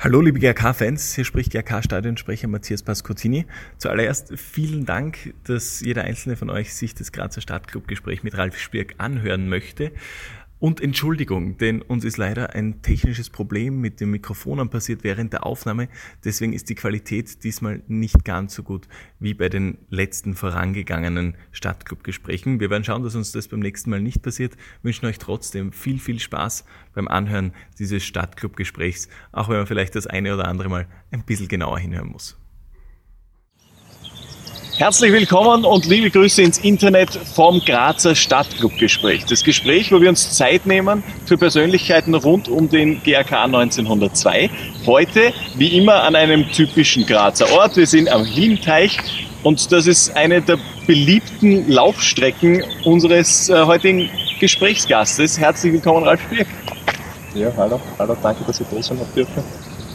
Hallo liebe GRK-Fans, hier spricht GRK-Stadionsprecher Matthias Pascottini. Zuallererst vielen Dank, dass jeder einzelne von euch sich das Grazer Stadtclub-Gespräch mit Ralf Spirk anhören möchte. Und Entschuldigung, denn uns ist leider ein technisches Problem mit dem Mikrofonen passiert während der Aufnahme. Deswegen ist die Qualität diesmal nicht ganz so gut wie bei den letzten vorangegangenen Stadtclub-Gesprächen. Wir werden schauen, dass uns das beim nächsten Mal nicht passiert. Wünschen euch trotzdem viel, viel Spaß beim Anhören dieses Stadtclub-Gesprächs, auch wenn man vielleicht das eine oder andere Mal ein bisschen genauer hinhören muss. Herzlich willkommen und liebe Grüße ins Internet vom Grazer Stadtclub-Gespräch. Das Gespräch, wo wir uns Zeit nehmen für Persönlichkeiten rund um den GRK 1902. Heute, wie immer, an einem typischen Grazer Ort. Wir sind am Hilmteich und das ist eine der beliebten Laufstrecken unseres äh, heutigen Gesprächsgastes. Herzlich willkommen, Ralf Spirk. Ja, hallo, hallo, danke, dass ich da sein dürfen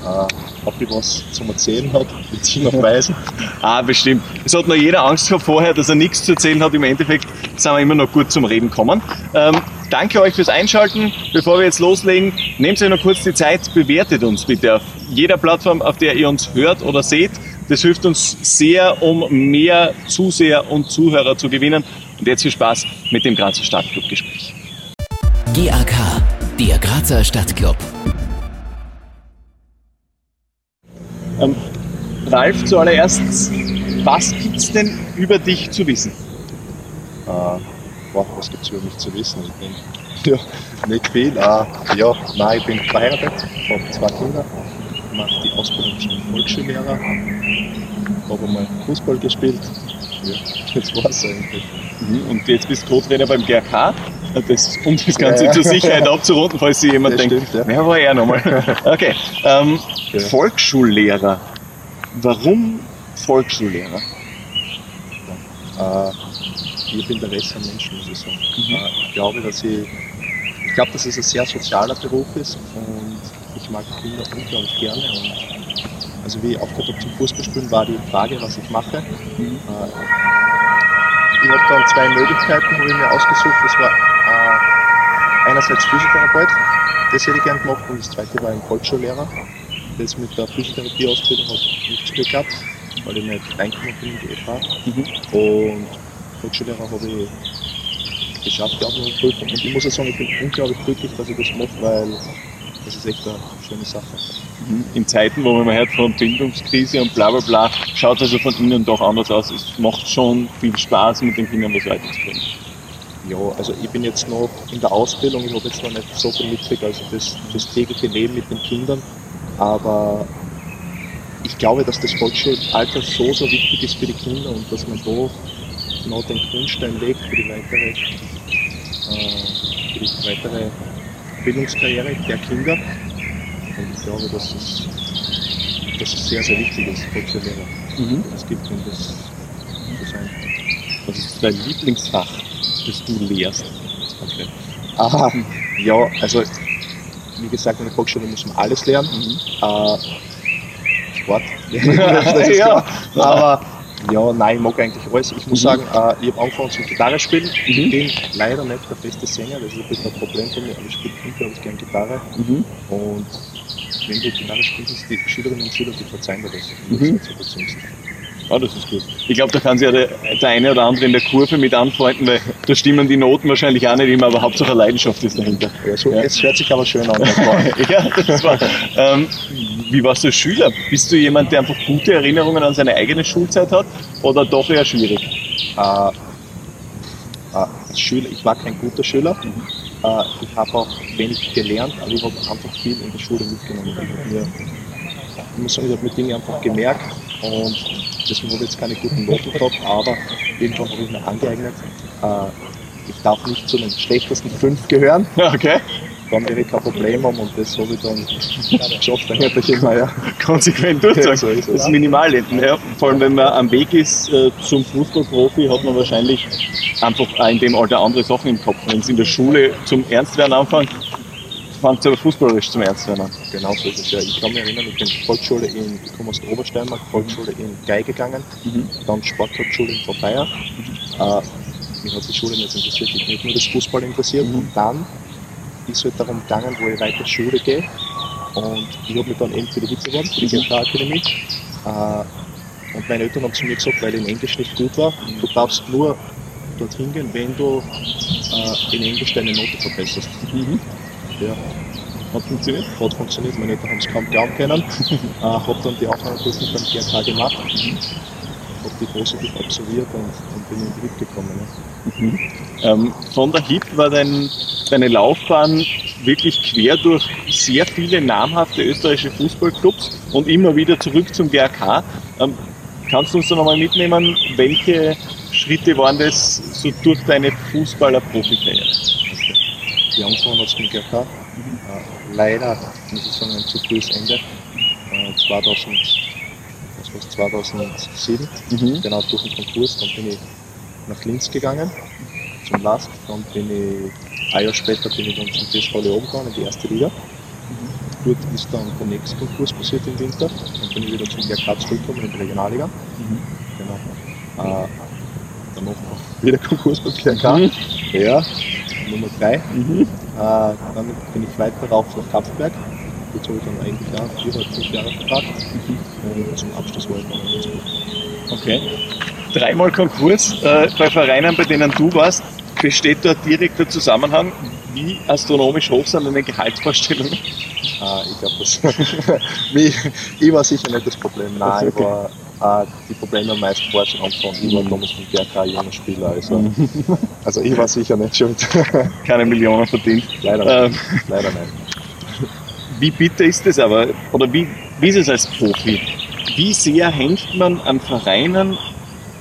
äh, ob ich was zum Erzählen noch weisen. ah, bestimmt. Es hat noch jeder Angst gehabt vorher, dass er nichts zu erzählen hat. Im Endeffekt sind wir immer noch gut zum Reden kommen. Ähm, danke euch fürs Einschalten. Bevor wir jetzt loslegen, nehmt euch noch kurz die Zeit, bewertet uns bitte auf jeder Plattform, auf der ihr uns hört oder seht. Das hilft uns sehr, um mehr Zuseher und Zuhörer zu gewinnen. Und jetzt viel Spaß mit dem Grazer Stadtclub-Gespräch. GAK, der Grazer Stadtclub. Ähm, Ralf, zuallererst, was gibt es denn über dich zu wissen? Äh, boah, was gibt es über mich zu wissen? Ich bin, ja, nicht viel. Äh, ja, nein, ich bin verheiratet, habe zwei Kinder, mache die Ausbildung zum Volksschullehrer, habe mal Fußball gespielt. Ja, das war's eigentlich. Mhm, und jetzt bist du Co-Trainer beim GRK, das, um das Ganze ja, zur Sicherheit abzurunden, falls sich jemand denkt, stimmt, ja. wer war er nochmal? Okay, ähm, ja. Volksschullehrer. Warum Volksschullehrer? Äh, ich habe Interesse an Menschen, muss ich sagen. Mhm. Äh, ich glaube, dass ich, ich glaube, dass es ein sehr sozialer Beruf ist und ich mag Kinder unglaublich gerne. Und also wie ich aufgehört habe zum Fußballspielen, war die Frage, was ich mache. Mhm. Äh, ich habe dann zwei Möglichkeiten, wo ich mir ausgesucht. Das war äh, einerseits Physiotherapeut, das hätte ich gerne gemacht, und das zweite war ein Volksschullehrer das mit der Physiotherapie-Ausbildung hat nicht gespielt gehabt, weil ich nicht reingekommen bin in die FH. Mhm. Und Volksschullehrer habe ich geschafft, die Aufnahmeprüfung. Und ich muss auch sagen, ich bin unglaublich glücklich, dass ich das mache, weil das ist echt eine schöne Sache. In Zeiten, wo man hört von Bildungskrise und bla bla bla, schaut also von innen doch anders aus. Es macht schon viel Spaß, mit den Kindern was weiterzubringen. Ja, also ich bin jetzt noch in der Ausbildung, ich habe jetzt noch nicht so viel mitgekriegt, also das, das tägliche Leben mit den Kindern aber ich glaube, dass das Volksschulalter so, so wichtig ist für die Kinder und dass man da noch den Grundstein legt für die weitere, äh, für die weitere Bildungskarriere der Kinder. Und ich glaube, dass es, dass es sehr, sehr wichtig ist, Volksschullehrer. Mhm. Es gibt und das zu sein. Was ist dein Lieblingsfach, das du lehrst? Okay. Aha, ja, also wie gesagt, in der Volksschule muss man alles lernen. Mhm. Äh, Sport. ja, aber ja, nein, ich mag eigentlich alles. Ich muss mhm. sagen, äh, ich habe angefangen zum Gitarre spielen. Ich mhm. bin leider nicht der beste Sänger, das ist ein bisschen ein Problem für mich, aber ich spiele unglaublich gerne Gitarre. Mhm. Und wenn du Gitarre spielst, die Schülerinnen und Schüler, die verzeihen dir das. Mhm. das Ah, das ist gut. Ich glaube, da kann sich ja der, der, eine oder andere in der Kurve mit anfreunden, weil da stimmen die Noten wahrscheinlich auch nicht immer, aber Hauptsache Leidenschaft ist dahinter. Ja, so, ja. Es hört sich aber schön an. ja, das. Ähm, wie warst du Schüler? Bist du jemand, der einfach gute Erinnerungen an seine eigene Schulzeit hat oder doch eher schwierig? Äh, äh, Schüler, ich war kein guter Schüler. Mhm. Äh, ich habe auch wenig gelernt, aber ich habe einfach viel in der Schule mitgenommen. Ich, mir, ich muss sagen, ich habe mir Dinge einfach gemerkt und deswegen habe ich jetzt keine guten Noten gehabt, aber irgendwann habe ich mir angeeignet, äh, ich darf nicht zu den schlechtesten fünf gehören. Okay. Dann ich kein Problem haben und das habe ich dann geschafft, dann hätte ich immer ja. konsequent durchzogen. Ja, so ist das Minimalleben. Ja, vor allem, wenn man am Weg ist äh, zum Fußballprofi, hat man wahrscheinlich einfach auch in dem Alter andere Sachen im Kopf. Wenn es in der Schule zum Ernstwerden anfängt, fängt es aber fußballerisch zum Ernst werden. Genau so ist es ja. Ich kann mich erinnern, ich bin Volksschule in, ich komme aus der Obersteiermark, Volksschule in Geige gegangen, mhm. dann Sporthauptschule in Vorbeier. Mhm. Äh, mich hat die Schule nicht interessiert, mich hat nur das Fußball interessiert. Mhm. Und dann ist halt darum gegangen, wo ich weiter Schule gehe. Und ich habe mich dann eben für die Hitze beworben, für die GFK-Akademie. Äh, und meine Eltern haben zu mir gesagt, weil ich in Englisch nicht gut war, du darfst nur dorthin gehen, wenn du äh, in Englisch deine Note verbesserst. Mhm. Ja, Hat funktioniert? hat funktioniert, meine Eltern haben es kaum glauben können. äh, habe dann die Aufnahmeprüfung beim GRK gemacht, habe die positiv absolviert und, und bin in die HIP gekommen. Ja. Ähm, von der HIP war dein, deine Laufbahn wirklich quer durch sehr viele namhafte österreichische Fußballclubs und immer wieder zurück zum GRK. Ähm, kannst du uns da nochmal mitnehmen, welche Schritte waren das so durch deine Fußballer-Profikarriere? Die angefangen hat es mit GRK. Äh, leider, muss ich sagen, ein zu frühes Ende. Äh, 2000, war's, 2007, Mhm. genau durch den Konkurs. Dann bin ich nach Linz gegangen, zum Last. Dann bin ich, ein Jahr später bin ich dann zum TSV Leoben gegangen, in die erste Liga. Dort ist dann der nächste Konkurs passiert im Winter. Dann bin ich wieder zum GRK zurückgekommen in die Regionalliga. Genau. Äh, danach noch wieder Konkurs beim GRK. Ja, Nummer 3. Mhm. Äh, dann bin ich weiter rauf nach Kapfenberg. Dort habe ich dann eigentlich auch viereinhalb, fünf Jahre Vertrag. Und zum Abschluss war ich dann in Innsbruck. Okay. Dreimal Konkurs äh, bei Vereinen, bei denen du warst. Besteht dort direkter Zusammenhang? Wie astronomisch hoch sind deine Gehaltsvorstellungen? Äh, ich glaube, das. Ich war sicher nicht das Problem. Nein, ich war. Äh, die Probleme am meisten war schon Anfang. Ich war damals vom GRK junger Spieler. Also, also ich war sicher nicht schuld. Keine Millionen verdient. Leider Ähm, nicht. Leider nicht. wie bitter ist es aber? Oder wie, wie ist es als Profi? Wie sehr hängt man an Vereinen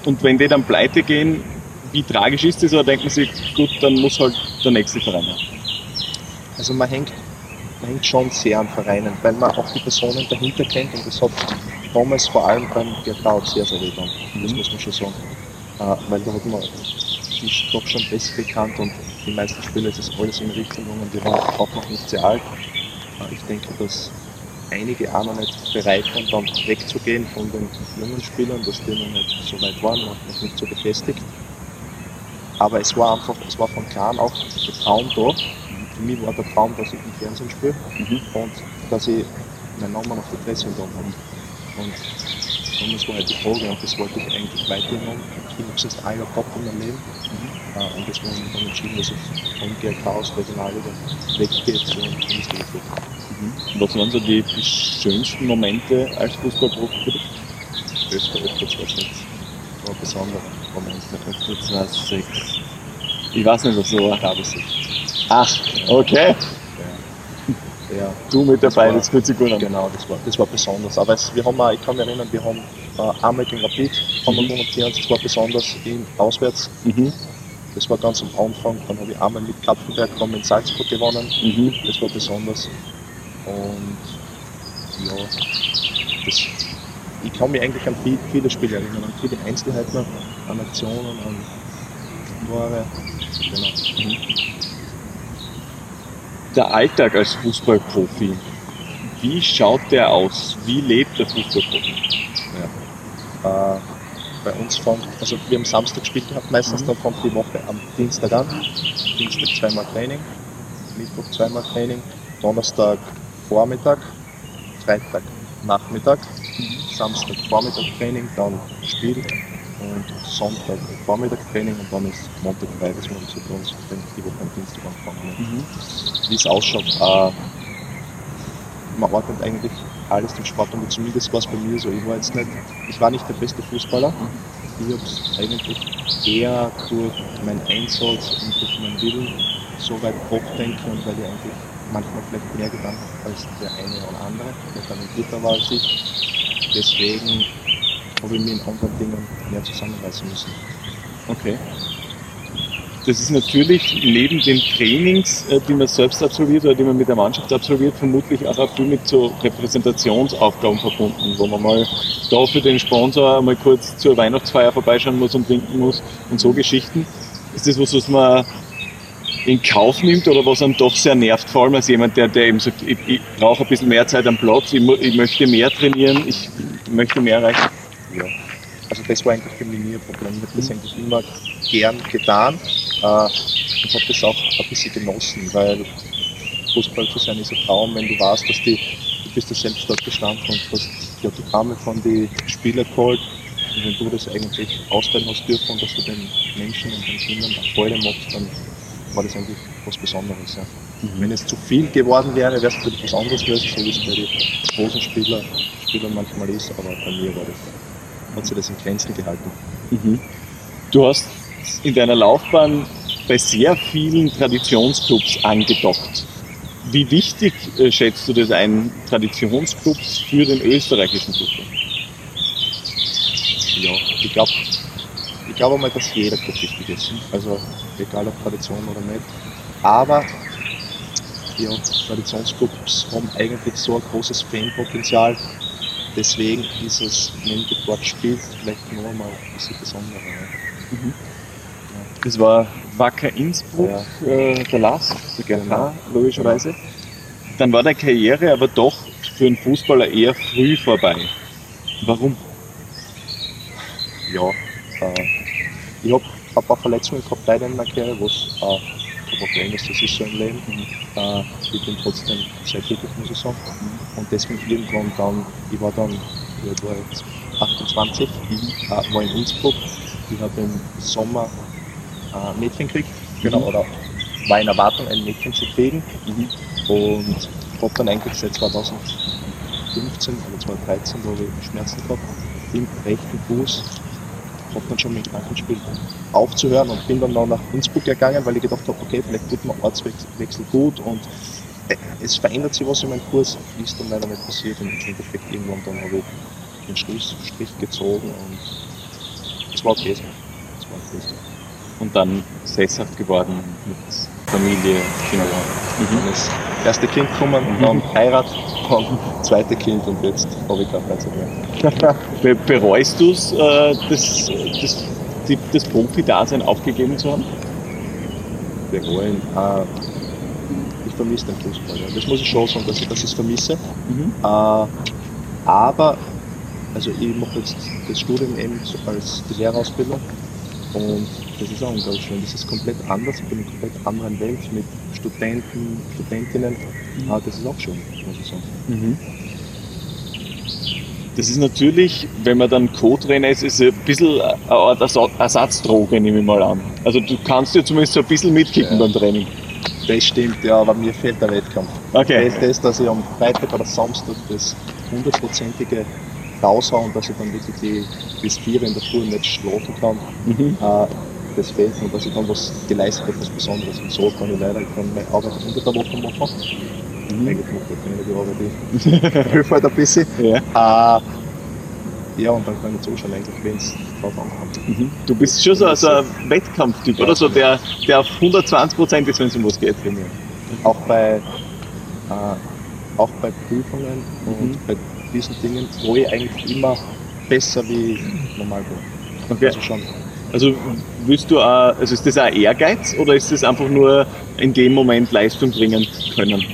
und wenn die dann pleite gehen, wie tragisch ist das? Oder denkt man sich, gut, dann muss halt der nächste Verein her? Also man hängt, man hängt schon sehr an Vereinen, weil man auch die Personen dahinter kennt und das hat damals vor allem beim auch sehr, sehr weh getan. Das muss man schon sagen. Äh, weil da hat man ist doch schon besser bekannt und die meisten Spieler ist es alles in Richtung gegangen, die waren auch noch nicht sehr alt. Äh, ich denke, dass einige auch noch nicht bereit waren, dann wegzugehen von den jungen Spielern, dass die noch nicht so weit waren, noch noch nicht so befestigt. Aber es war einfach, es war von klein auch der Traum da. Für mich war der Traum, dass ich im Fernsehen spiele Mhm. und dass ich meinen Namen auf der Presseunion habe. Und damals war halt die Frage und das wollte ich eigentlich weiterhin machen. Ich habe es erst ein Jahr gehabt in meinem Leben äh, und das war dann entschieden, dass ich vom GRK aus Regionalliga weggehe zur Bundesliga. Was waren so die, schönsten Momente als Fußballprofi für dich? 2006 war ein besonderer Moment. Öfter 2006. Ich weiß nicht, was so war. Ach, okay. ja. ja. Du mit Das dabei, war- das fühlt sich gut an. Genau, das war, das war besonders. Aber es, wir haben auch, ich kann mich erinnern, wir haben äh, einmal gegen Rapid haben wir gewonnen, das war besonders in, auswärts. Mhm. Das war ganz am Anfang. Dann habe ich einmal mit Kapfenberg haben wir in Salzburg gewonnen. Mhm. Das war besonders. Und ja, das, ich kann mich eigentlich an viel, viele Spiele erinnern, an viele Einzelheiten, an Aktionen, an Tore. Genau. Der Alltag als Fußballprofi, wie schaut der aus? Wie lebt der Fußballprofi? Äh, bei uns fängt, also wir haben Samstag gespielt gehabt, meistens dann fängt die Woche am Dienstag an. Dienstag zweimal Training, Mittwoch zweimal Training, Donnerstag Vormittag, Freitag Nachmittag, Samstag Vormittag Training, dann Spiel und Sonntag Vormittag Training und dann ist Montag frei, dass wir uns für uns die Woche am Dienstag anfangen. Mhm. Wie es ausschaut, äh, man ordnet eigentlich alles dem Sport und zumindest war es bei mir so. Ich war jetzt nicht, ich war nicht der beste Fußballer. Ich habe es eigentlich eher durch meinen Einsatz und durch meinen Willen so weit hochdenken und weil ich eigentlich manchmal vielleicht mehr getan als der eine oder andere, der dann ein Dritter war als ich. Deswegen habe ich mich in anderen Dingen mehr zusammenreißen müssen. Okay. Das ist natürlich neben den Trainings, äh, die man selbst absolviert oder die man mit der Mannschaft absolviert, vermutlich auch viel mit so Repräsentationsaufgaben verbunden, wo man mal da für den Sponsor mal kurz zur Weihnachtsfeier vorbeischauen muss und winken muss und so Geschichten. Ist das was, was man in Kauf nimmt oder was einen doch sehr nervt, vor allem als jemand, der, der eben sagt, ich, ich brauche ein bisschen mehr Zeit am Platz, ich, ich möchte mehr trainieren, ich möchte mehr erreichen. Ja. Also das war eigentlich für mich nie ein Problem. Ich habe das eigentlich immer gern getan äh, und habe das auch ein bisschen genossen, weil Fußball zu sein ist ein Traum, wenn du weißt, dass die, du bist ja selbst dort gestanden und hast die Autogramme von den Spielern geholt. Und wenn du das eigentlich ausstellen hast dürfen und dass du den Menschen und den Kindern Freude machst, dann war das eigentlich was Besonderes. Ja. Mhm. Wenn es zu viel geworden wäre, wäre es natürlich was anderes gewesen, so wie es bei den großen Spieler, Spielern manchmal ist, aber bei mir war das, hat sich das in Grenzen gehalten. Mhm. Du hast in deiner Laufbahn bei sehr vielen Traditionsclubs angedockt. Wie wichtig äh, schätzt du das ein, Traditionsclubs für den österreichischen Fußball? Ja, ich glaube ich glaube mal, dass jeder Club wichtig ist. Also egal ob Tradition oder nicht. Aber ja, Traditionsclubs haben eigentlich so ein großes Fanpotenzial. Deswegen ist es, wenn du dort spielst, vielleicht noch mal ein bisschen besonderer. Ja. Mhm. Das war Wacker Innsbruck, ja. äh, der Last, der GRK, genau. logischerweise. Dann war deine Karriere aber doch für einen Fußballer eher früh vorbei. Warum? Ja, äh, ich habe ein paar Verletzungen gehabt leider in meiner Karriere, was äh, kein Problem ist, das ist so im Leben. Mhm. Äh, ich bin trotzdem sehr glücklich, muss ich sagen. Mhm. Und deswegen irgendwann dann, ich war dann, ich war jetzt 28, mhm. äh, war in Innsbruck. Ich habe im Sommer äh, Mädchen gekriegt, genau, mhm. oder war in Erwartung, ein Mädchen zu kriegen. Mhm. Und habe dann eigentlich seit 2015 oder 2013, wo ich Schmerzen gehabt im rechten Fuß, habe dann schon mit Krankenspiel aufzuhören und bin dann noch nach Innsbruck gegangen, weil ich gedacht habe, okay, vielleicht tut mir Ortswechsel gut und äh, es verändert sich was in meinem Kurs, ist dann leider nicht passiert und im Endeffekt irgendwann dann habe ich den Schlussstrich gezogen und es war okay. Es war okay und dann sesshaft geworden mit Familie, Kinder. Mhm. Erste Kind gekommen, mhm. dann Heirat, dann zweite Kind und jetzt habe ich keine Freizeit mehr. Be bereust du es, äh, das, das, die, das Profi-Dasein aufgegeben zu haben? Bereuen? Äh, ich vermisse den Fußball. Ja. Das muss ich schon sagen, dass ich das vermisse. Mhm. Äh, aber also ich mache jetzt das Studium eben als die Lehrerausbildung und das ist auch unglaublich schön. Das ist komplett anders, ich bin in einer komplett anderen Welt mit Studenten, Studentinnen. Mhm. Ah, das ist auch schön, muss ich sagen. Mhm. Das ist natürlich, wenn man dann Co-Trainer ist, ist ein bisschen eine Art Ersatzdroge, nehme ich mal an. Also du kannst ja zumindest so ein bisschen mitkicken ja. beim Training. Das stimmt, ja, aber mir fehlt der Wettkampf. Okay. Das, das dass ich am Freitag oder Samstag das hundertprozentige raushauen, dass ich dann wirklich die bis vier in der Früh nicht schlafen kann. Mhm. Äh, das fehlt mir, dass ich dann was geleistet habe, was Besonderes. Und so kann ich leider kann meine Arbeit unter der Woche machen. Mhm. Eigentlich mache ich die Arbeit, ich hilft halt ein bisschen. Ja. Äh, ja, und dann kann ich zuschauen, eigentlich, wenn es drauf ankommt. Mhm. Du bist schon so, so ein Wettkampftyp, oder? So der, der auf 120 Prozent ist, wenn es um was geht. Trainieren. Auch bei, äh, auch bei Prüfungen mhm. und bei diesen Dingen, wo ich eigentlich immer besser wie normal bin. Okay. Also schon. Also willst du auch, also ist das auch Ehrgeiz oder ist das einfach nur in dem Moment Leistung bringen können? Ja,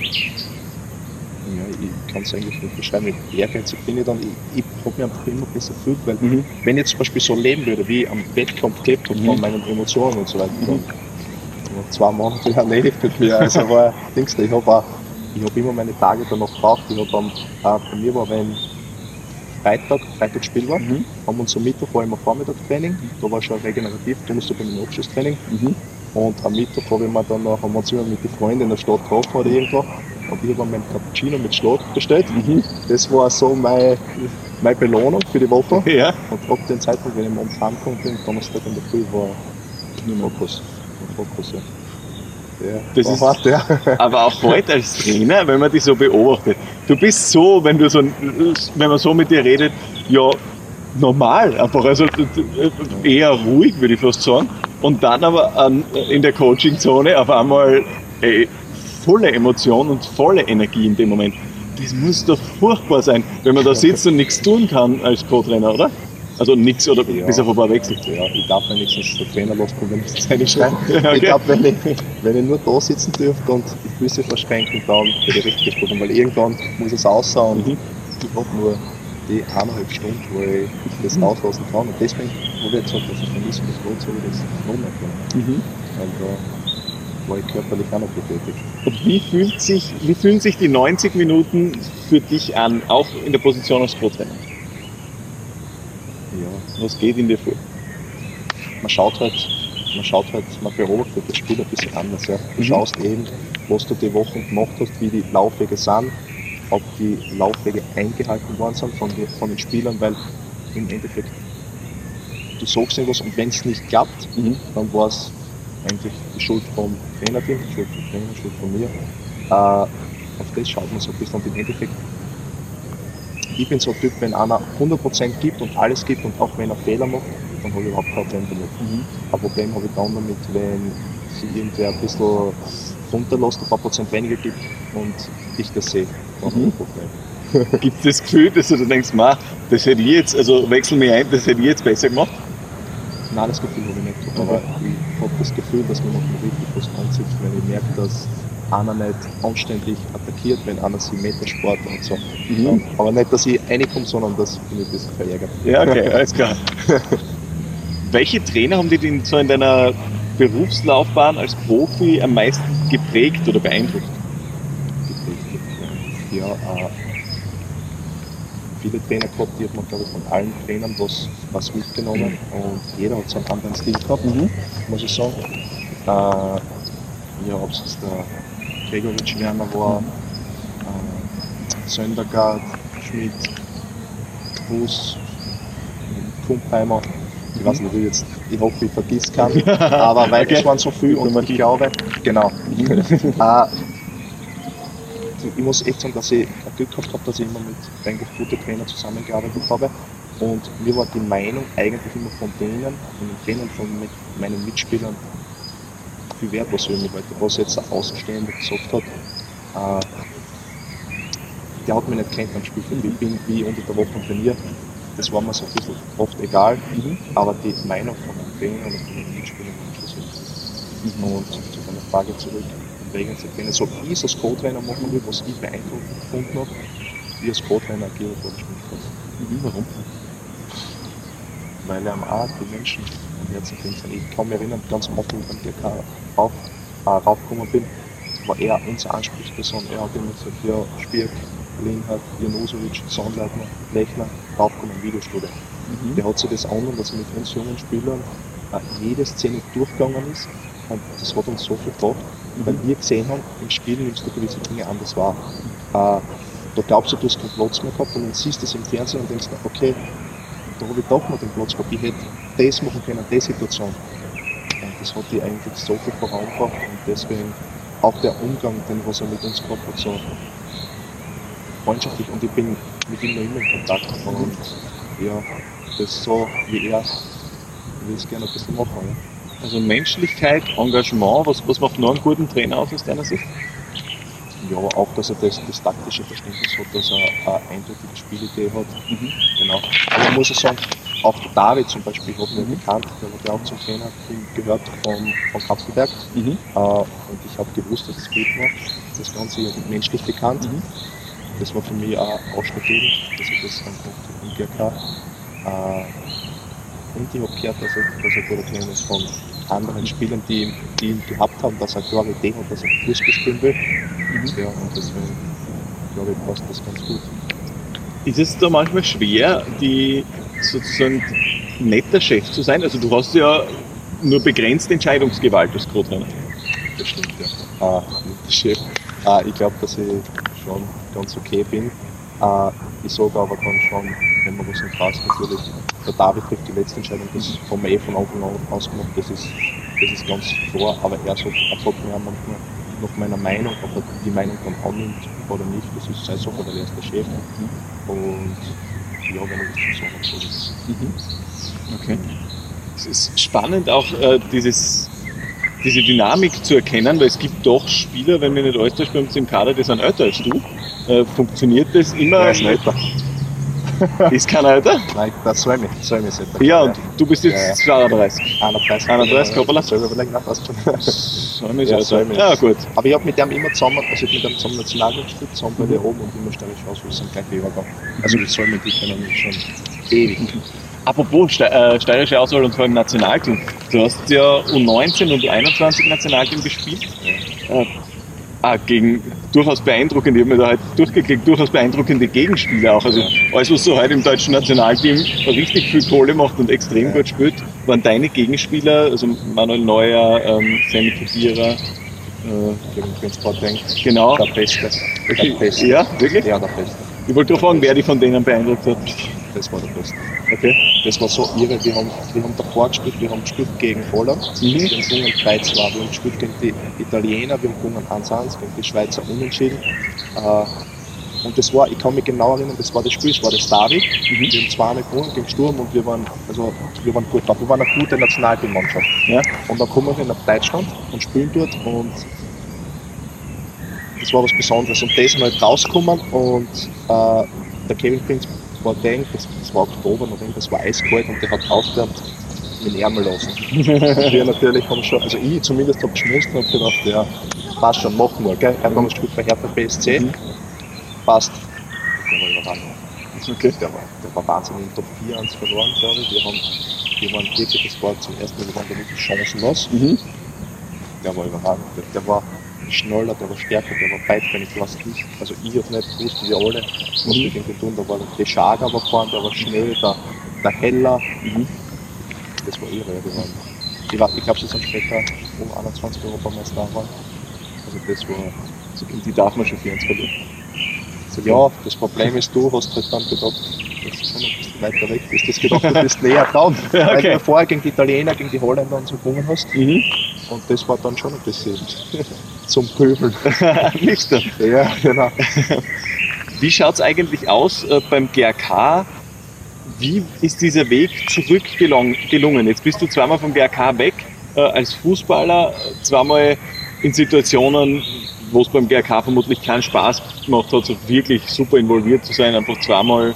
ich kann es eigentlich nicht beschreiben. Ehrgeizig bin ich dann, ich, ich habe mich einfach immer besser gefühlt, weil mhm. wenn ich zum Beispiel so leben würde, wie ich am Wettkampf gelebt habe, mhm. von meinen Emotionen und so weiter, mhm. dann zwei Monate erledigt mit mir. Also war ich habe auch, ich habe immer meine Tage danach gebraucht. Ich habe äh, bei mir war, wenn Freitag, Freitag Spiel war, mhm. haben uns am Mittwoch war immer Vormittagstraining, da war schon regenerativ, du musst aber ein Abschlusstraining. Mhm. Und am Mittwoch habe ich mir dann noch, haben wir uns immer mit den Freunden in der Stadt getroffen oder irgendwo. Und ich habe mir meinen Cappuccino mit Schlag bestellt. Mhm. Das war so meine, meine Belohnung für die Woche. Ja. Und ab dem Zeitpunkt, wenn ich am Abend heimgekommen bin, Donnerstag in der Früh, war nur Fokus. Fokus ja. Ja, das ist hart, ja. aber auch heute als Trainer, wenn man dich so beobachtet, du bist so, wenn du so, wenn man so mit dir redet, ja, normal, einfach, also eher ruhig, würde ich fast sagen. Und dann aber an, in der Coaching-Zone auf einmal ey, volle Emotion und volle Energie in dem Moment. Das muss doch furchtbar sein, wenn man da sitzt und nichts tun kann als Co-Trainer, oder? Also nichts oder ja. bis auf ein paar Wechsel? Ja, ich darf wenigstens der Trainer loskommen, wenn ich das reinschreibe. okay. Ich glaube, wenn ich, wenn ich nur da sitzen dürfte und die Füße verschränken, dann würde ich richtig gesprochen, weil irgendwann muss es aussehen und mhm. ich habe nur die eineinhalb Stunden, wo ich das mhm. auslassen kann. Und deswegen, wo wir jetzt gesagt dass ich vermisse, das lohnt sich das noch mehr. Mhm. Also, war ich körperlich auch noch betätigt. Und wie, fühlt sich, wie fühlen sich die 90 Minuten für dich an, auch in der Position als Co-Trainer? Ja, Was geht in dir vor? man schaut halt, man schaut halt, man beobachtet das Spiel ein bisschen anders. Ja. Du Mhm. schaust eben, was du die Wochen gemacht hast, wie die Laufwege sind, ob die Laufwege eingehalten worden sind von, die, von den Spielern, weil im Endeffekt du sagst irgendwas und wenn es nicht klappt, Mhm. dann war es eigentlich die Schuld vom Trainerteam, die Schuld vom Trainer, die Schuld von mir. Äh, auf das schaut man so ein bisschen und im Endeffekt, ich bin so ein Typ, wenn einer 100% gibt und alles gibt und auch wenn er Fehler macht, dann habe ich überhaupt kein Problem damit. Ein Problem habe ich dann damit, wenn sich irgendwer ein bisschen runterlässt, ein paar Prozent weniger gibt und ich das sehe. Dann habe ich ein Problem. Gibt es das Gefühl, dass du da denkst, ma, das hätte ich jetzt, also wechsel mich ein, das hätte ich jetzt besser gemacht? Nein, das Gefühl habe ich nicht. Aber ich habe das Gefühl, dass man noch richtig was anzieht, wenn ich merke, dass einer nicht anständig attackiert, wenn einer sich Metersport und so. Ja, aber nicht, dass ich reinkomme, sondern dass ich mich ein bisschen verärgert. Ja, okay, alles klar. Welche Trainer haben dich denn so in deiner Berufslaufbahn als Profi am meisten geprägt oder beeindruckt? Ja, äh, viele Trainer gehabt, die hat man, glaube ich, von allen Trainern was, was mitgenommen und jeder hat so einen anderen Stil gehabt, muss ich sagen. Äh, ja, ob es jetzt der Gregoritsch Werner war, äh, Söndergaard, Schmidt, Bus, Kumpheimer. Ich weiß nicht, wie jetzt, ich hoffe, ich vergiss keinen, aber weil es waren so viel und ich glaube, genau. äh, ich muss echt sagen, dass ich ein Glück gehabt habe, dass ich immer mit eigentlich guten Trainern zusammengearbeitet habe. Und mir war die Meinung eigentlich immer von denen, von den Trainern, von meinen Mitspielern viel wert, was ich heute, was jetzt ein Außenstehender gesagt hat. Äh, der hat mich nicht kennt am Spielfeld. Ich bin wie unter der Woche trainiert. Das war mir so ein bisschen oft egal. Aber die Meinung von den Trainern und von den Mitspielern war schon so. Und zu deiner Frage zurück, Regeln zu kennen. So ich als Co-Trainer machen will, was ich beeindruckend gefunden habe, wie als Co-Trainer agiert wurde Spielplatz. Warum? Weil er am auch die Menschen am Herzen drin sind. Ich kann mich erinnern, ganz Anfang, als ich rauf, äh, raufgekommen bin, war er unsere Ansprechperson. Er hat immer gesagt, ja, Spirk, Linhardt, Janosovic, Sandleitner, Lechner, raufkommen, Videostudio. Der hat sich das angenommen, dass er mit uns jungen Spielern äh, jede Szene durchgegangen ist. Und das hat uns so viel gebracht, weil wir gesehen haben, im Spiel nimmst du gewisse Dinge anders wahr. Äh, da glaubst du, du hast keinen Platz mehr gehabt und dann siehst du es im Fernsehen und denkst, okay, da habe ich doch noch den Platz gehabt, ich hätte das machen können, die Situation. Und das hat die eigentlich so viel vorangebracht und deswegen auch der Umgang, den was er mit uns gehabt hat, so freundschaftlich und ich bin mit ihm noch immer in Kontakt und ja, das so wie er, will es gerne ein bisschen machen. Ja. Also Menschlichkeit, Engagement, was, was macht noch einen guten Trainer aus aus deiner Sicht? Ja, aber auch, dass er das, das taktische Verständnis hat, dass er eine eindeutige Spielidee hat. Genau. Aber man muss auch sagen, auch der David zum Beispiel, habe mir bekannt, der hat ja auch zum Trainer gehört von, von Kapfenberg. Äh, und ich habe gewusst, dass es gut war. Das Ganze ja menschlich bekannt. Das war für mich auch ausschlaggebend, dass ich das dann im GK. Äh, und ich habe gehört, dass er, dass er guter Trainer ist von anderen Spielern, die, die ihn gehabt haben, dass er klare Idee hat, dass er Fußball spielen will. Ja, und deswegen glaube ich, passt das ganz gut. Ist es da manchmal schwer, die sozusagen netter Chef zu sein? Also du hast ja nur begrenzt Entscheidungsgewalt als Co-Trainer. Das stimmt, ja. Äh, der Chef. Äh, ich glaube, dass ich schon ganz okay bin. Äh, ich sage aber dann schon, wenn man was nicht passt, natürlich, der David trifft die letzte Entscheidung, das haben wir eh von Anfang an ausgemacht, das ist, das ist ganz klar, aber er sagt, er sagt mir auch manchmal nach meiner Meinung, ob er die Meinung dann annimmt oder nicht, das ist seine Sache, weil er ist der Chef. Und ja, wenn ich das so sage, so ist es. Okay. Es ist spannend auch äh, dieses, diese Dynamik zu erkennen, weil es gibt doch Spieler, wenn wir nicht alles täuscht, bei uns im Kader, die sind älter als du. Äh, funktioniert das immer? Er ist älter. Ist kein älter? Nein, das soll mich, soll mich älter. Ja, und du bist jetzt 32. 31. 31, hoppala. Soll ich überlegen, na, passt schon. Soll ich Ja, ja, mich. ja, gut. Aber ich habe mit dem immer zusammen, also ich mit dem zusammen Nationalteam gespielt, zusammen bei der oben und immer stelle ich aus, wir sind gleich übergegangen. Also wir sollen mit die kennen uns schon ewig. Apropos Ste äh, steirische Auswahl und vor allem Nationalteam. Du hast ja U19 und U21 Nationalteam gespielt. Äh, ah, gegen durchaus beeindruckende, ich habe mir da halt durchgeklickt, durchaus beeindruckende Gegenspieler auch. Also alles, was so heute im deutschen Nationalteam richtig viel Kohle macht und extrem gut spielt, waren deine Gegenspieler, also Manuel Neuer, ähm, Sammy Kedira, Äh, genau. Der Beste. Der Beste. Ja, wirklich? Ja, der Beste. Ich wollte gerade fragen, wer dich von denen beeindruckt hat. Das war der Beste. Okay. Das war so irre. Wir haben, wir haben davor gespielt, wir haben gespielt gegen Holland. Mhm. Wir haben gewonnen 3-2. Wir haben gespielt gegen die Italiener, wir haben gewonnen 1-1, gegen die Schweizer unentschieden. Äh, und das war, ich kann mich genau erinnern, das war das Spiel, das war das Derby. Mhm. Wir haben zweimal gewonnen gegen Sturm und wir waren, also, wir waren gut drauf. Wir waren eine gute Nationalteammannschaft. Ja. Und dann kommen wir nach Deutschland und spielen dort und das war was Besonderes. Und da sind halt rausgekommen und äh, der Kevin Prince Boateng, das, das war Oktober, November, das war eiskalt und der hat aufgewärmt mit dem Ärmel und wir natürlich haben schon, also ich zumindest habe geschmunzt und hab gedacht, ja, passt schon, machen wir. Gell? Haben wir gespielt bei Hertha BSC, Mhm. passt. Der war. Okay. Der war, der war wahnsinnig in Top 4 1 verloren, glaube ich. Wir, haben, wir waren wirklich, das war zum ersten Mal, wir waren da wirklich chancenlos. Mhm. Der war überragend. Der, der war schneller, der war stärker, der war beidbeinig, was ich. Also ich habe nicht gewusst, wie alle, was Mhm. wir gegen den tun. Da war der Schager war vorne, der war schnell, der, der Heller. Mhm. Das war irre. Waren, ich war- ich glaube, sie sind später um 21 Europameister geworden. Also das war. So, gegen die darf man schon 4 verlieren. So, ja, das Problem ist, du hast halt dann gedacht, das ist schon ein bisschen weiter weg, bist das gedacht, du bist näher dran. Ja, Weil okay. du vorher gegen die Italiener, gegen die Holländer und so gewonnen hast. Mhm. Und das war dann schon ein bisschen zum Pöbeln. Nicht da. Ja, genau. Wie schaut es eigentlich aus äh, beim GRK? Wie ist dieser Weg zurück gelung- gelungen? Jetzt bist du zweimal vom GRK weg äh, als Fußballer, äh, zweimal in Situationen, wo es beim GRK vermutlich keinen Spaß gemacht hat, so wirklich super involviert zu sein, einfach zweimal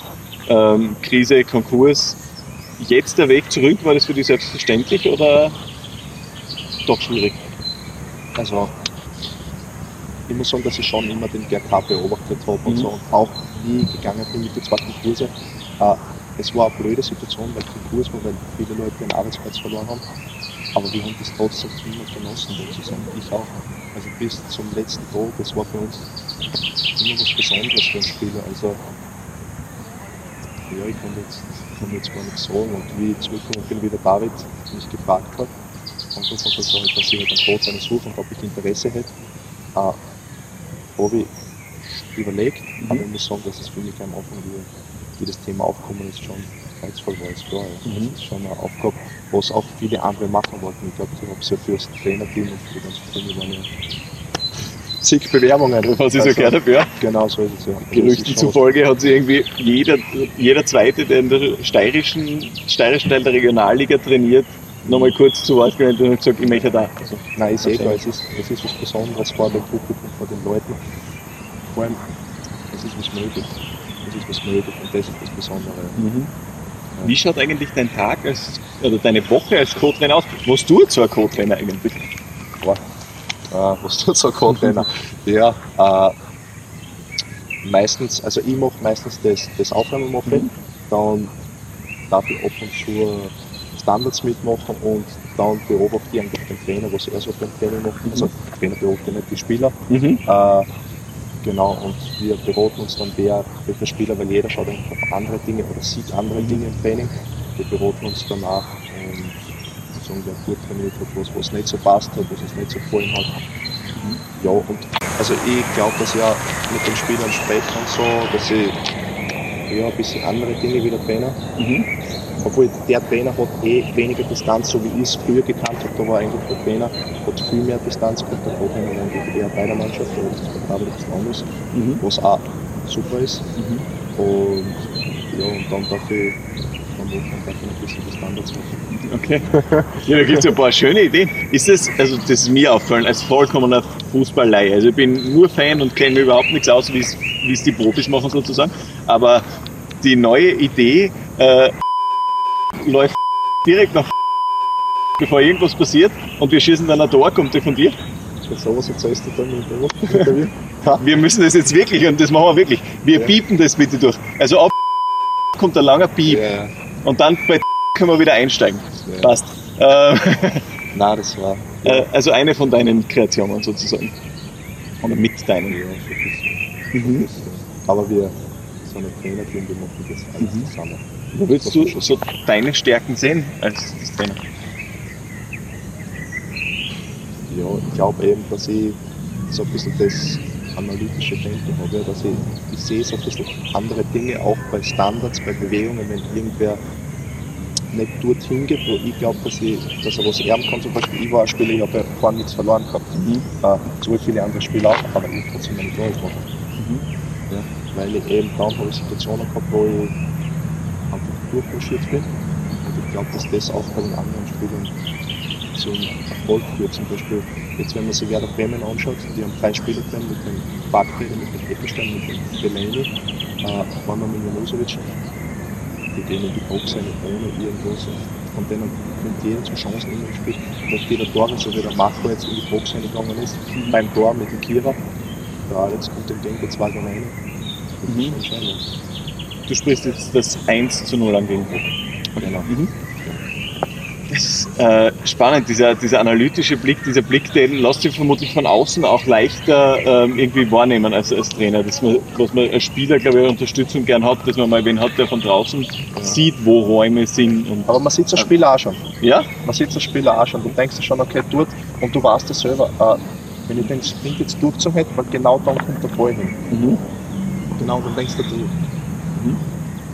ähm, Krise, Konkurs. Jetzt der Weg zurück, war das für dich selbstverständlich oder doch schwierig? Also, ich muss sagen, dass ich schon immer den GRK beobachtet habe und Mhm. so. Und auch wie ich gegangen bin mit den zwei Konkurse. Äh, es war eine blöde Situation, weil Konkurs war, weil viele Leute ihren Arbeitsplatz verloren haben. Aber wir haben das trotzdem immer genossen, würde ich auch. Also bis zum letzten Tag, das war für uns immer was Besonderes für einen Spieler. Also, ja, ich kann jetzt, kann jetzt gar nichts sagen. Und wie zurückgekommen bin, wie der David mich gefragt hat, und so von gesagt, dass ich halt einen Coach eine suche und ob ich Interesse hätte, äh, habe ich überlegt, aber ich muss sagen, dass es für mich am Anfang, wie, wie das Thema aufgekommen ist, schon reizvoll war, klar. Ja. Mhm. Das ist schon eine Aufgabe, was auch viele andere machen wollten. Ich glaube, ich habe es ja für das Trainerteam und für die ganzen Dinge waren ja zig Bewerbungen. Was ist ja gehört habe, ja. Genau, so ist es ja. Also Gerüchten zufolge hat sich irgendwie jeder, jeder Zweite, der in der steirischen, steirischen Teil der Regionalliga trainiert, nochmal kurz zu Wort gemeldet und gesagt, ich möchte da. Also, Nein, ich sehe Okay. klar, es ist, es ist was Besonderes vor dem Publikum, vor den Leuten. Vor allem, es ist was möglich. Es ist was möglich und das ist das Besondere. Wie schaut eigentlich dein Tag als, oder deine Woche als Co-Trainer aus? Was tut so ein Co-Trainer eigentlich? Boah, äh, was tut so ein Co-Trainer? ja, äh, meistens, also ich mache meistens das, das Aufnahmemachen, dann darf ich ab und zu Standards mitmachen und dann beobachte ich eigentlich den Trainer, was er so beim Training macht. Also der Trainer beobachtet nicht die Spieler. Mhm. Äh, genau, und wir beraten uns dann, wer, welcher Spieler, weil jeder schaut auf andere Dinge oder sieht andere Dinge im Training. Wir beraten uns danach und sagen, wer gut trainiert hat, was, was nicht so passt hat, was uns nicht so gefallen hat. Ja, und also ich glaube, dass ich auch mit den Spielern spreche und so, dass ich ja, ein bisschen andere Dinge wie der Trainer. Mhm. Obwohl der Trainer hat eh weniger Distanz, so wie ich es früher gekannt habe. Da war eigentlich der Trainer, hat viel mehr Distanz gehabt. Der Trainer war eigentlich eher bei der Mannschaft, bei David ein bisschen anders, Mhm. was auch super ist. Mhm. Und ja, und dann darf ich am Wochenende darf ich noch ein bisschen die Standards machen. Okay. Ja, da gibt es ja ein paar schöne Ideen. Ist das, also das ist mir aufgefallen, als vollkommener Fußballleihe. Also ich bin nur Fan und kenne mir überhaupt nichts aus, wie es wie es die Profis machen sozusagen. Aber die neue Idee äh, läuft direkt nach bevor irgendwas passiert und wir schießen dann ein Tor, kommt der von dir. Ja, sowas erzählst du dann. Ha? Wir müssen das jetzt wirklich und das machen wir wirklich. Wir Ja. piepen das bitte durch. Also ab kommt ein langer Piep. Ja, Und dann bei können wir wieder einsteigen. Ja. Passt. Ähm, Nein, das war. äh, also eine von deinen Kreationen sozusagen. Oder mit deinen. Ja, bisschen. Aber wir so eine Trainerteam, wir machen das alles Mhm. zusammen. Wo willst du so deine Stärken sehen als Trainer? Ja, ich glaube eben, dass ich so ein bisschen das analytische Denken habe, ja, dass ich, ich sehe so ein bisschen andere Dinge auch bei Standards, bei Bewegungen, wenn irgendwer nicht dorthin geht, wo ich glaube, dass, ich, dass er was erben kann. Zum Beispiel, ich war ein Spieler, ich habe ja vorhin nichts verloren gehabt. Äh, so viele andere Spieler auch, aber ich habe trotzdem meine Tore gemacht. Ja, weil ich eben dann habe ich Situationen gehabt, wo ich durchmarschiert bin. Und ich glaube, dass das auch bei den anderen Spielern zum Erfolg führt. Zum Beispiel, jetzt wenn man sich Werder Bremen anschaut, die haben drei Spieler drin mit dem Backfeder, mit dem Eckenstein, mit dem Delaney, äh, Wanner Milosevic. Die gehen in die Box rein ohne irgendwas. Und von denen nimmt jeder zur Chance immer gespielt. Macht jeder Tore, so wie der Marco jetzt in die Box reingegangen ist. Beim Tor mit dem Kira. Der Alex kommt im Tempo 2 gegen 1. Das ist Mhm. Du sprichst jetzt das 1 zu 0 an gegen Bruck. Genau. Mhm. Das ist äh, spannend, dieser, dieser analytische Blick, dieser Blick, den lässt sich vermutlich von außen auch leichter ähm, irgendwie wahrnehmen als, als Trainer. Das man, was man als Spieler, glaube ich, Unterstützung gern hat, dass man mal wen hat, der von draußen sieht, wo Räume sind. Und, Aber man sieht das Spiel auch schon. ja? Man sieht das Spiel auch schon. Du denkst dir schon, okay, dort, und du weißt das selber, äh, wenn ich den Sprint jetzt durchgezogen hätte, weil genau dann kommt der Ball hin. Mhm. Genau, dann denkst du, du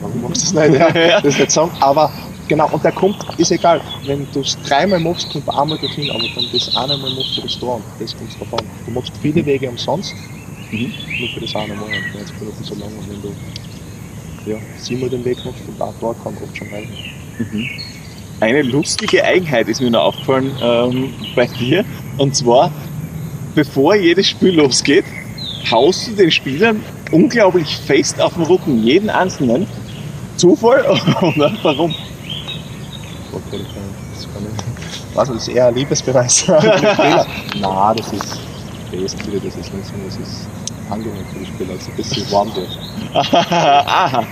warum machst du das nicht? Ja, das ist nicht sagen, aber genau, und der kommt, ist egal, wenn du es dreimal machst, kommt er einmal dorthin, aber dann das eine Mal machst du das Tor und das kommt an. Du machst viele Wege umsonst, Mhm. nur für das eine Mal, und jetzt bin ich so lange, und wenn du ja, siebenmal den Weg machst und ein Tor kann oft schon reichen. Mhm. Eine lustige Eigenheit ist mir noch aufgefallen ähm, bei dir. Und zwar, bevor jedes Spiel losgeht, haust du den Spielern unglaublich fest auf den Rücken, jeden einzelnen. Zufall oder warum? Ich. Also das ist eher ein Liebesbeweis. Nein, das ist Wesentliche, das ist nicht so, das ist angenehm für die Spieler, also ein bisschen warm wird. Aha.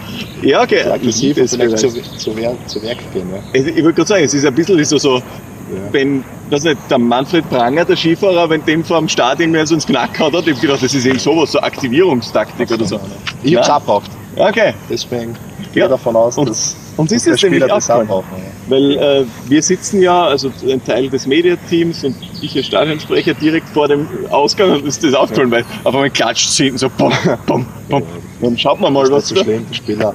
Ja, okay. Aggressiv Das vielleicht zu, zu, Werk, zu Werk gehen. Ja. Also, ich wollte gerade sagen, es ist ein bisschen wie so, so. Wenn, weiß nicht, der Manfred Pranger, der Skifahrer, wenn dem vor dem Start irgendwie so ins Knack hat, ich hab gedacht, das ist eben sowas, so Aktivierungstaktik oder so. Ich hab's Ja. Okay. Deswegen Ja. gehe davon aus, Und- dass Uns ist es nämlich Spieler das auch aufgefallen. brauchen. Ja. Weil äh, wir sitzen ja, also ein Teil des Mediateams und ich als Stadionsprecher direkt vor dem Ausgang und ist das aufgefallen, weil auf einmal klatscht es hinten so bum, bum, bum. Dann schaut man mal, Das was ist da. nicht so schlimm, die Spieler,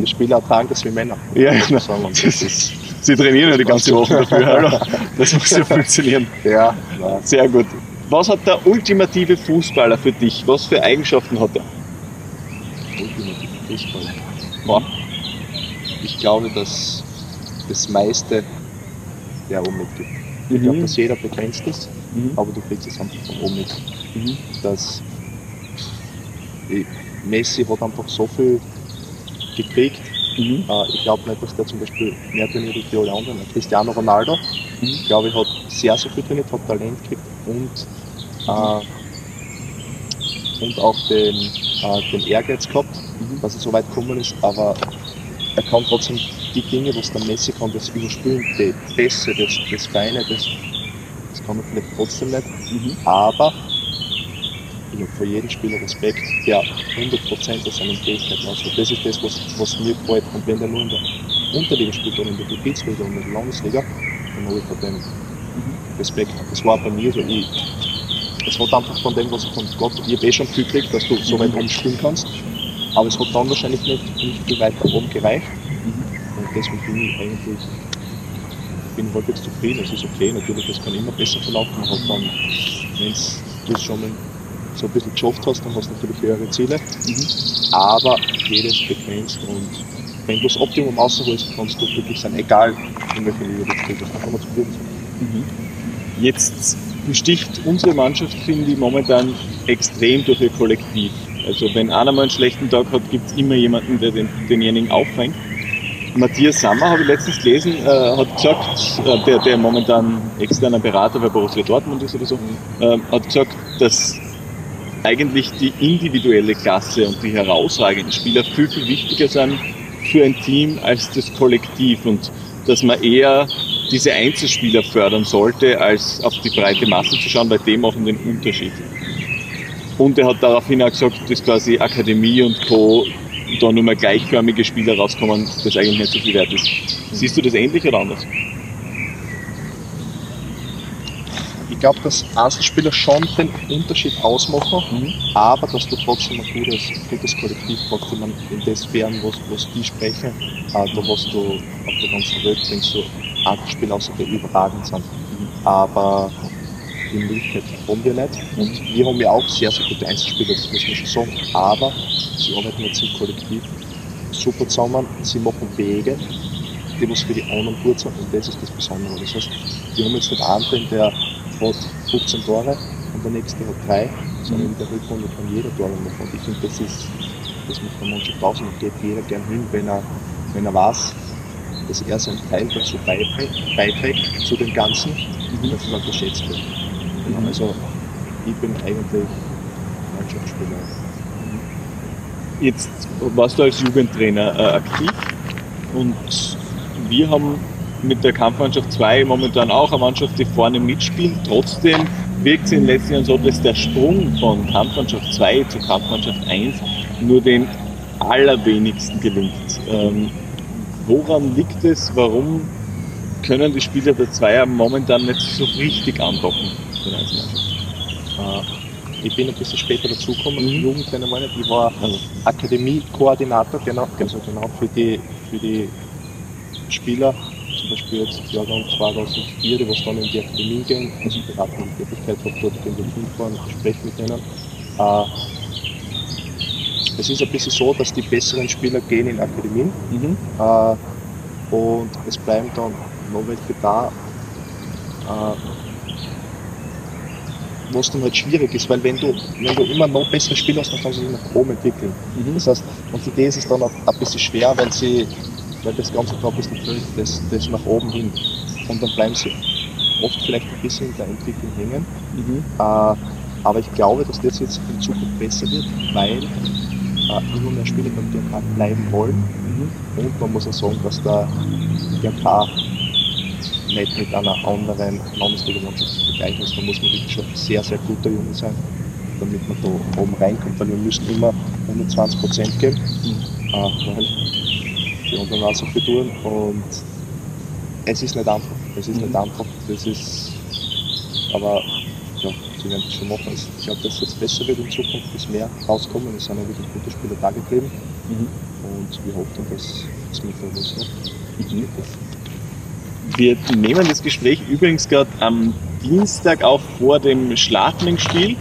die Spieler tragen das wie Männer. Ja, man genau. Das ist, sie trainieren ja die ganze Woche dafür, hallo. Das muss ja funktionieren. Ja. Sehr gut. Was hat der ultimative Fußballer für dich? Was für Eigenschaften hat er? ultimativ Fußball. Boah. Ich glaube, dass das meiste der oben mitgibt. Ich glaube, dass jeder begrenzt ist, Mhm. aber du kriegst es einfach von oben mit. Mhm. Dass Messi hat einfach so viel gekriegt. Mhm. Äh, ich glaube nicht, dass der zum Beispiel mehr trainiert als die alle anderen. Cristiano Ronaldo, Mhm. ich glaube ich, hat sehr, sehr viel trainiert, hat Talent gekriegt und, äh, und auch den, äh, den Ehrgeiz gehabt, Mhm. dass er so weit gekommen ist, aber er kann trotzdem die Dinge, was der Messi kann, das Überspielen, die Pässe, das, das Feine, das, das kann er vielleicht trotzdem nicht. Mhm. Aber ich habe für jeden Spieler Respekt, der 100% aus seinen Fähigkeiten ausgeht. Das ist das, was, was mir gefällt. Und wenn der nur in der Unterliga spielt oder in der Gebietsliga und in der Landesliga, dann habe ich vor dem Respekt. Das war bei mir so. Ich, es hat einfach von dem, was ich von Gott, ich habe eh schon viel gekriegt, dass du so weit oben spielen kannst. Aber es hat dann wahrscheinlich nicht, nicht viel weiter oben gereicht. Und deswegen bin ich eigentlich bin halbwegs zufrieden. Es ist okay, natürlich, es kann immer besser verlaufen. Man hat dann, wenn es schon mal so ein bisschen geschafft hast, dann hast du natürlich höhere Ziele. Aber jedes begrenzt und wenn du das Optimum rausholst, kannst du glücklich sein, egal in welcher Liga du spielst. Dann kann man zufrieden sein. Jetzt besticht unsere Mannschaft, finde ich, momentan extrem durch ihr Kollektiv. Also wenn einer mal einen schlechten Tag hat, gibt es immer jemanden, der den, denjenigen auffängt. Matthias Sammer, habe ich letztens gelesen, äh, hat gesagt, äh, der, der momentan externer Berater bei Borussia Dortmund ist oder so, äh, hat gesagt, dass eigentlich die individuelle Klasse und die herausragenden Spieler viel, viel wichtiger sind für ein Team als das Kollektiv und dass man eher diese Einzelspieler fördern sollte, als auf die breite Masse zu schauen, weil die machen den Unterschied. Und er hat daraufhin auch gesagt, dass quasi Akademie und Co. da nur mal gleichförmige Spieler rauskommen, das eigentlich nicht so viel wert ist. Siehst du das ähnlich oder anders? Ich glaube, dass Einzelspieler schon den Unterschied ausmachen, mhm. aber dass du trotzdem ein gutes, gutes Kollektiv brauchst, in, in den Sphären, wo, die sprechen, äh, da hast du auf der ganzen Welt, denkst du, Einzelspieler außer die überragend sind. Mhm. Aber die Möglichkeit haben wir nicht. Und wir haben ja auch sehr, sehr gute Einzelspieler, das muss man schon sagen. Aber sie arbeiten jetzt im Kollektiv super zusammen, sie machen Wege, die was für die anderen gut sind und das ist das Besondere. Das heißt, wir haben jetzt nicht einen drin, der hat 15 Tore und der nächste hat drei, sondern in der Rückrunde kann jeder Tore machen. Und ich finde, das ist, das macht der Mannschaft aus und geht jeder gern hin, wenn er, wenn er weiß, dass er seinen Teil dazu beiträgt, beiträgt zu dem Ganzen, mhm. dass man geschätzt wird. Genau. Also ich bin eigentlich Mannschaftsspieler. Jetzt warst du als Jugendtrainer äh, aktiv und wir haben mit der Kampfmannschaft 2 momentan auch eine Mannschaft, die vorne mitspielt. Trotzdem wirkt es in den letzten Jahren so, dass der Sprung von Kampfmannschaft 2 zu Kampfmannschaft 1 nur den allerwenigsten gelingt. Ähm, woran liegt es? Warum können die Spieler der Zweier momentan nicht so richtig andocken? Äh, ich bin ein bisschen später dazugekommen, mhm. Jugendtrainer meine ich, war Akademie-Koordinator, genau, also genau für die, für die Spieler, zum Beispiel jetzt Jahrgang 2004, die was dann in die Akademie gehen, also beratende Tätigkeit habe, dort gehen wir hinfahren, spreche mit denen. Äh, es ist ein bisschen so, dass die besseren Spieler gehen in Akademien mhm. äh, und es bleiben dann noch welche da, äh, was dann halt schwierig ist, weil wenn du, wenn du immer noch bessere Spieler hast, dann kannst du dich nach oben entwickeln. Mhm. Das heißt, und für die ist es dann auch ein bisschen schwer, weil sie, weil das ganze Tag ist natürlich das, das nach oben hin. Und dann bleiben sie oft vielleicht ein bisschen in der Entwicklung hängen. Mhm. Äh, aber ich glaube, dass das jetzt in Zukunft besser wird, weil äh, immer mehr Spieler beim DRK bleiben wollen. Mhm. Und man muss auch sagen, dass der DRK nicht mit einer anderen Landesliga-Mannschaft zu vergleichen ist. Da muss man wirklich schon sehr, sehr guter Junge sein, damit man da oben reinkommt, weil wir müssen immer 120 Prozent geben, äh, die anderen auch so viel tun und es ist nicht einfach. Es ist mhm. nicht einfach. Das ist, aber ja, sie werden das schon machen. Ich glaube, dass es jetzt besser wird in Zukunft, dass mehr rauskommen. Es sind ja wirklich gute Spieler da geblieben. Mhm. Und wir hoffen, dass es mit der noch mhm. Wir nehmen das Gespräch übrigens gerade am Dienstag auch vor dem Schladming-Spiel.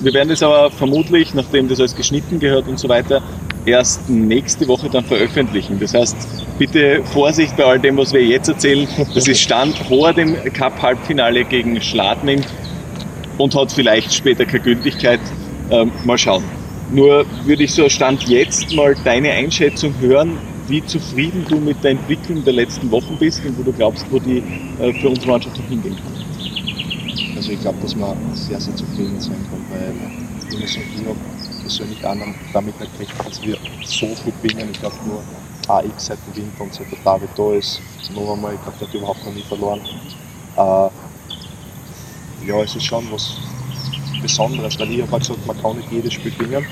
Wir werden das aber vermutlich, nachdem das alles geschnitten gehört und so weiter, erst nächste Woche dann veröffentlichen. Das heißt, bitte Vorsicht bei all dem, was wir jetzt erzählen. Das ist Stand vor dem Cup-Halbfinale gegen Schladming und hat vielleicht später keine Gültigkeit. Ähm, mal schauen. Nur würde ich so Stand jetzt mal deine Einschätzung hören, wie zufrieden du mit der Entwicklung der letzten Wochen bist und wo du glaubst, wo die äh, für unsere Mannschaft noch hingehen kann. Also ich glaube, dass man sehr, sehr zufrieden sein kann, weil sagen, ich habe persönlich auch damit nicht gerechnet, dass wir so viel gewinnen. Ich glaube nur AX seit dem Winter und seit der David da ist, noch einmal, ich glaube, der hat überhaupt noch nie verloren. Äh, ja, es ist schon was Besonderes, weil ich habe gesagt, man kann nicht jedes Spiel gewinnen.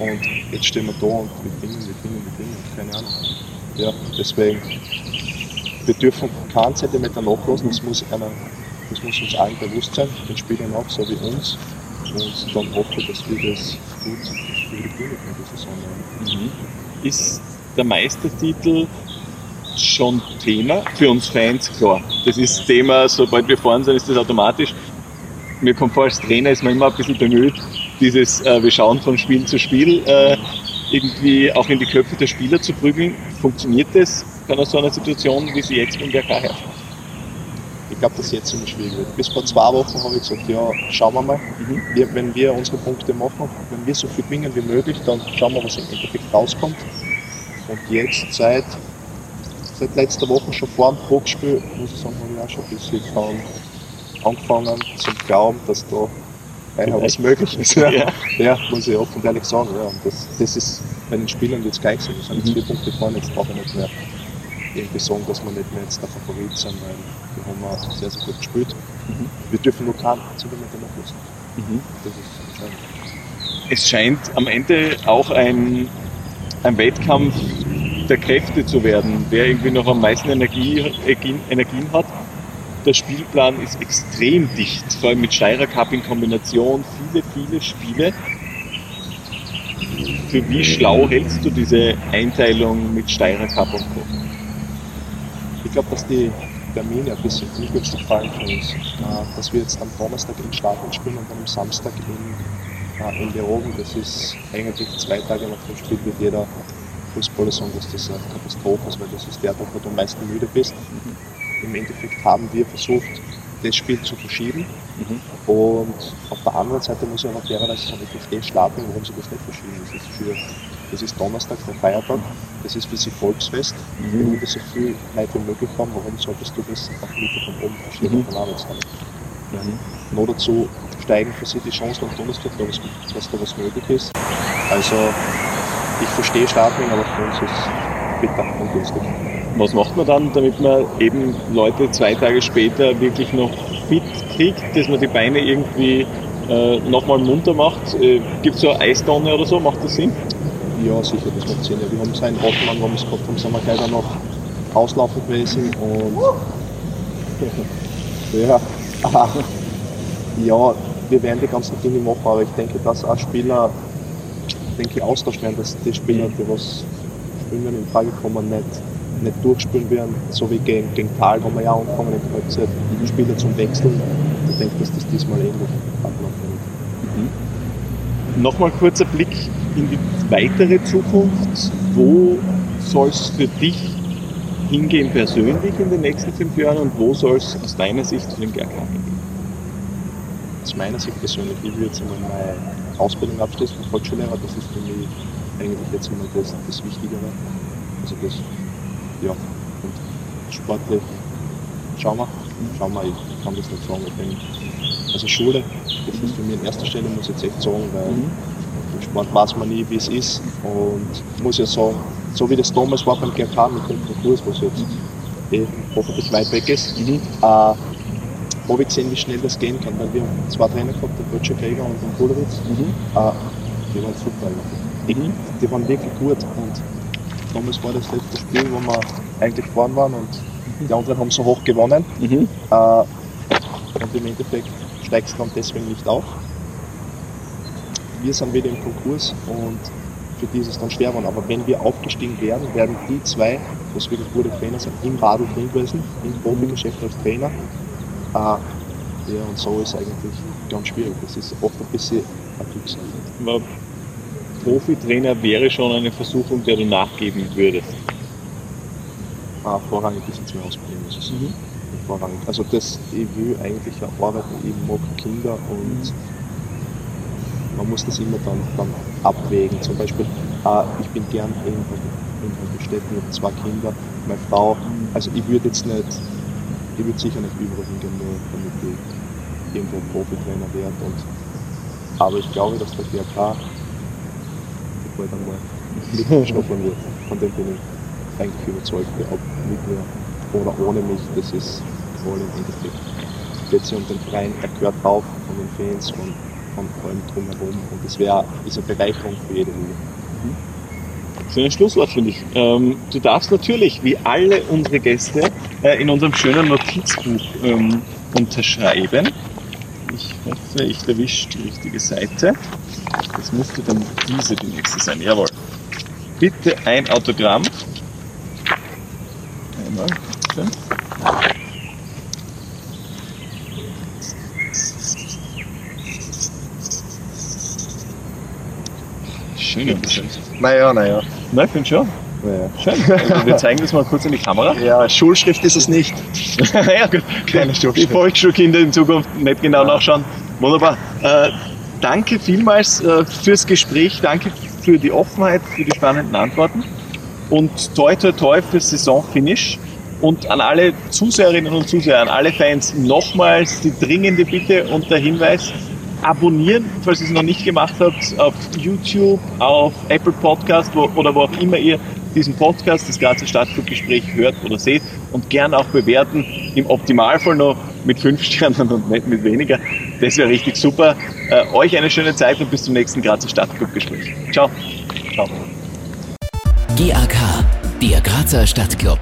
Und jetzt stehen wir da und wir gewinnen, wir gewinnen, wir gewinnen, keine Ahnung. Ja, deswegen, wir dürfen keinen Zentimeter nachlassen, das muss, einer, das muss uns allen bewusst sein, den Spielern auch, so wie uns. Und dann hoffe dass wir das gut über die Bühne Saison. Mhm. Ist der Meistertitel schon Thema für uns Fans, klar. Das ist Thema, sobald wir vorne sind, ist das automatisch. Mir kommt vor, als Trainer ist man immer ein bisschen bemüht, dieses äh, Wir schauen von Spiel zu Spiel äh, irgendwie auch in die Köpfe der Spieler zu prügeln. Funktioniert das bei so einer Situation, wie sie jetzt beim WRK herrscht? Ich glaube, dass jetzt ziemlich schwierig wird. Bis vor zwei Wochen habe ich gesagt, ja, schauen wir mal. Mhm. Wir, wenn wir unsere Punkte machen, wenn wir so viel gewinnen wie möglich, dann schauen wir, was im Endeffekt rauskommt. Und jetzt seit, seit letzter Woche, schon vor dem Druckspiel, muss ich sagen, habe ich auch schon ein bisschen angefangen zu glauben, dass da was möglich ist. Ja. ja. ja, muss ich offen und ehrlich sagen. Ja. Und das, das ist bei den Spielern jetzt gleich so. Wir sind jetzt mhm. vier Punkte vorne, jetzt brauchen wir nicht mehr irgendwie sagen, dass wir nicht mehr jetzt der Favorit sind, weil wir haben auch sehr, sehr gut gespielt. Mhm. Wir dürfen nur keinen Zentimeter nachlassen. Mhm. Das ist entscheidend. Es scheint am Ende auch ein, ein Wettkampf der Kräfte zu werden, wer irgendwie noch am meisten Energie, Energien hat. Der Spielplan ist extrem dicht, vor allem mit Steirer Cup in Kombination, viele, viele Spiele. Für wie schlau hältst du diese Einteilung mit Steirer Cup und Co.? Ich glaube, dass die Termine ein bisschen ungünstig fallen für uns. Dass wir jetzt am Donnerstag in Stadion spielen und dann am Samstag in, in Lerogen, das ist eigentlich zwei Tage nach dem Spiel wird jeder Fußballer sagen, dass das eine Katastrophe ist, weil das ist der Tag, wo du am meisten müde bist. Mhm. Im Endeffekt haben wir versucht, das Spiel zu verschieben. Mhm. Und auf der anderen Seite muss ich aber fairerweise sagen, ich verstehe Stapeln, warum sie das nicht verschieben. Das ist, für, das ist Donnerstag, der Feiertag, das ist für sie Volksfest. Mhm. Wir so viel Leute wie möglich haben, warum solltest du das auf Mitte von oben verschieben, mhm. von Arbeitstag? Mhm. Noch dazu steigen für sie die Chancen am Donnerstag, dass da was möglich ist. Also ich verstehe Stapeln, aber für uns ist es bitter und günstig. Was macht man dann, damit man eben Leute zwei Tage später wirklich noch fit kriegt, dass man die Beine irgendwie äh, nochmal munter macht? Äh, Gibt es so eine Eistonne oder so? Macht das Sinn? Ja, sicher, das macht Sinn. Ja, wir haben seinen Rottenmann, wo wir es gehabt haben, sind wir dann noch auslaufen gewesen und ja, ja, wir werden die ganzen Dinge machen, aber ich denke, dass auch Spieler denke ich, austauschen werden, dass die Spieler, die was spielen in Frage kommen, nicht nicht durchspielen werden, so wie gegen, gegen Tal, wo wir ja anfangen in der die Spieler zum Wechseln. Ich denke, dass das diesmal ähnlich ablaufen wird. Mhm. Nochmal kurzer Blick in die weitere Zukunft. Wo soll es für dich hingehen persönlich in den nächsten fünf Jahren und wo soll es aus deiner Sicht zu den GRK hingehen? Aus meiner Sicht persönlich, ich würde jetzt einmal meine Ausbildung abschließen als Volksschullehrer, das ist für mich eigentlich jetzt einmal das, das Wichtigere. Also das ja, und sportlich schauen wir, schauen wir, ich kann das nicht sagen. Ich bin, also Schule, das ist für mich an erster Stelle, muss ich jetzt echt sagen, weil mhm. Sport weiß man nie, wie es ist. Und muss ja sagen, so wie das damals war beim GK mit dem Konkurs, was jetzt eh hoffentlich weit weg ist, mhm. äh, habe ich gesehen, wie schnell das gehen kann, weil wir haben zwei Trainer gehabt, den Böttcher Krieger und den Kulowitz. Mhm. Äh, die waren super eigentlich. Mhm. Die waren wirklich gut und damals war das letzte Spiel, wo wir eigentlich vorn waren und die anderen haben so hoch gewonnen. Mhm. Äh, und im Endeffekt steigst du dann deswegen nicht auf. Wir sind wieder im Konkurs und für die ist es dann schwer geworden. Aber wenn wir aufgestiegen werden, werden die zwei, was wirklich gute Trainer sind, im Radl drin gewesen, im Profigeschäft als Trainer. Äh, ja, und so ist eigentlich ganz schwierig. Das ist oft ein bisschen ein Glückssache. Profitrainer wäre schon eine Versuchung, der du nachgeben würdest? Ah, vorrangig ist jetzt mehr Ausbildung, sagen. Mhm. Vorrangig. Also das, ich will eigentlich arbeiten, ich mag Kinder und mhm. Man muss das immer dann, dann abwägen. Zum Beispiel, äh, ich bin gern in, in Städten mit zwei Kindern, meine Frau. Also ich würde jetzt nicht, ich würde sicher nicht überall hingehen, nur damit ich irgendwo Profitrainer werde. Und, aber ich glaube, dass der GRK bald einmal mitschnuppern wird. Von dem bin ich eigentlich überzeugt, ob mit mir oder ohne mich, das ist wohl im Endeffekt. Geht sich um den Verein, er gehört drauf von den Fans, von, von allem drumherum und das wäre eine Bereicherung für jede Liga. Mhm. Schönes Schlusswort, finde ich. Ähm, du darfst natürlich, wie alle unsere Gäste, äh, in unserem schönen Notizbuch ähm, unterschreiben. Ich hoffe, ich erwische die richtige Seite. Das müsste dann diese die nächste sein. Jawohl. Bitte ein Autogramm. Einmal. Bitte. Schön Naja, naja. Na, ich finde schon. Naja. Schön. Also wir zeigen das mal kurz in die Kamera. Ja, Schulschrift ist es nicht. ja, gut. Keine Schulschrift. Die Volksschulkinder in Zukunft nicht genau ja. nachschauen. Wunderbar. Äh, danke vielmals äh, fürs Gespräch, danke für die Offenheit, für die spannenden Antworten und toi toi toi fürs Saisonfinish. Und an alle Zuseherinnen und Zuseher, an alle Fans nochmals die dringende Bitte und der Hinweis, abonnieren, falls ihr es noch nicht gemacht habt, auf YouTube, auf Apple Podcast wo, oder wo auch immer ihr diesen Podcast, das Grazer Stadtclub-Gespräch hört oder seht und gern auch bewerten. Im Optimalfall noch mit fünf Sternen und nicht mit weniger. Das wäre richtig super. Äh, euch eine schöne Zeit und bis zum nächsten Grazer Stadtclub-Gespräch. Ciao. Ciao. GAK, der Grazer Stadtclub.